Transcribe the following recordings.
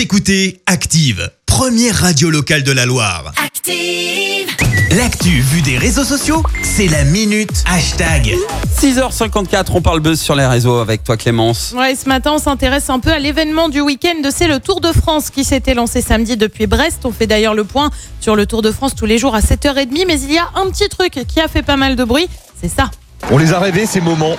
Vous écoutez Active, première radio locale de la Loire. Active. L'actu vue des réseaux sociaux, c'est la minute hashtag. 6h54, on parle buzz sur les réseaux avec toi Clémence. Ouais, ce matin, on s'intéresse un peu à l'événement du week-end. C'est le Tour de France qui s'était lancé samedi depuis Brest. On fait d'ailleurs le point sur le Tour de France tous les jours à 7h30. Mais il y a un petit truc qui a fait pas mal de bruit. C'est ça. On les a rêvés ces moments.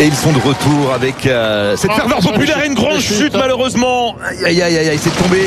Et ils sont de retour avec euh, cette ferveur populaire et une grande chute malheureusement. Aïe aïe aïe aïe, c'est tombé.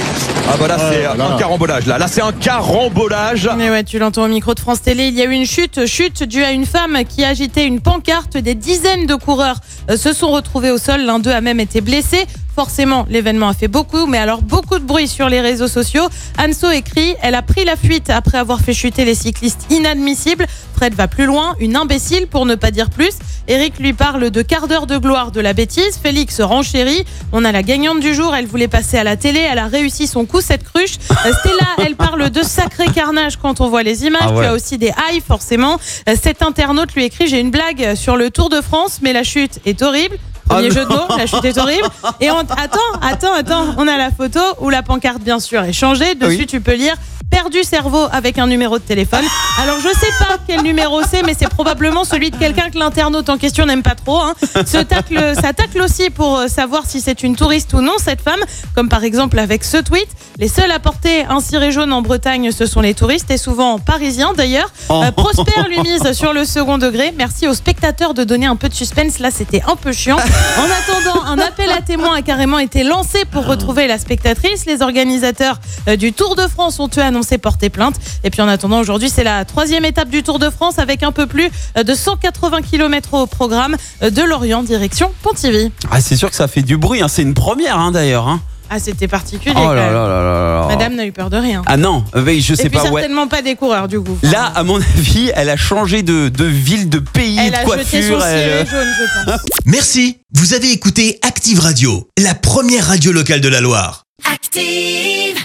Ah voilà, c'est un carambolage là. Là c'est un carambolage. Mais ouais, tu l'entends au micro de France Télé. Il y a eu une chute, chute due à une femme qui agitait une pancarte. Des dizaines de coureurs euh, se sont retrouvés au sol. L'un d'eux a même été blessé. Forcément, l'événement a fait beaucoup, mais alors beaucoup de bruit sur les réseaux sociaux. Anso écrit Elle a pris la fuite après avoir fait chuter les cyclistes inadmissibles. Fred va plus loin, une imbécile pour ne pas dire plus. Eric lui parle de quart d'heure de gloire de la bêtise. Félix renchérit. On a la gagnante du jour. Elle voulait passer à la télé. Elle a réussi son coup, cette cruche. Euh, Stella, elle parle de sacré carnage quand on voit les images. Ah ouais. Tu as aussi des highs, forcément. Euh, Cet internaute lui écrit J'ai une blague sur le Tour de France, mais la chute est horrible. Premier Ah jeu de mots, la chute est horrible. Et on, attends, attends, attends, on a la photo où la pancarte, bien sûr, est changée. Dessus, Oui. tu peux lire perdu cerveau avec un numéro de téléphone. Alors, je sais pas quel numéro c'est, mais c'est probablement celui de quelqu'un que l'internaute en question n'aime pas trop. Hein. Ce tacle, ça tacle aussi pour euh, savoir si c'est une touriste ou non, cette femme. Comme par exemple avec ce tweet. Les seuls à porter un ciré jaune en Bretagne, ce sont les touristes et souvent parisiens d'ailleurs. Oh. Euh, Prosper lui mise sur le second degré. Merci aux spectateurs de donner un peu de suspense. Là, c'était un peu chiant. En attendant, un appel à témoins a carrément été lancé pour retrouver la spectatrice. Les organisateurs euh, du Tour de France ont eux annoncé porter plainte. Et puis en attendant, aujourd'hui, c'est la troisième étape du Tour de France avec un peu plus euh, de 180 km au programme euh, de Lorient direction Pontivy. Ah, c'est sûr que ça fait du bruit, hein. c'est une première hein, d'ailleurs. hein. Ah, c'était particulier. Oh quand là même. là là là là. Madame n'a eu peur de rien. Ah non, euh, oui, je sais Et puis pas. Ouais. certainement pas des coureurs du coup. Là, à mon avis, elle a changé de, de ville, de pays, elle de a jeté son coiffure. elle- jaune, je pense. Merci, vous avez écouté Active Radio, la première radio locale de la Loire. Active.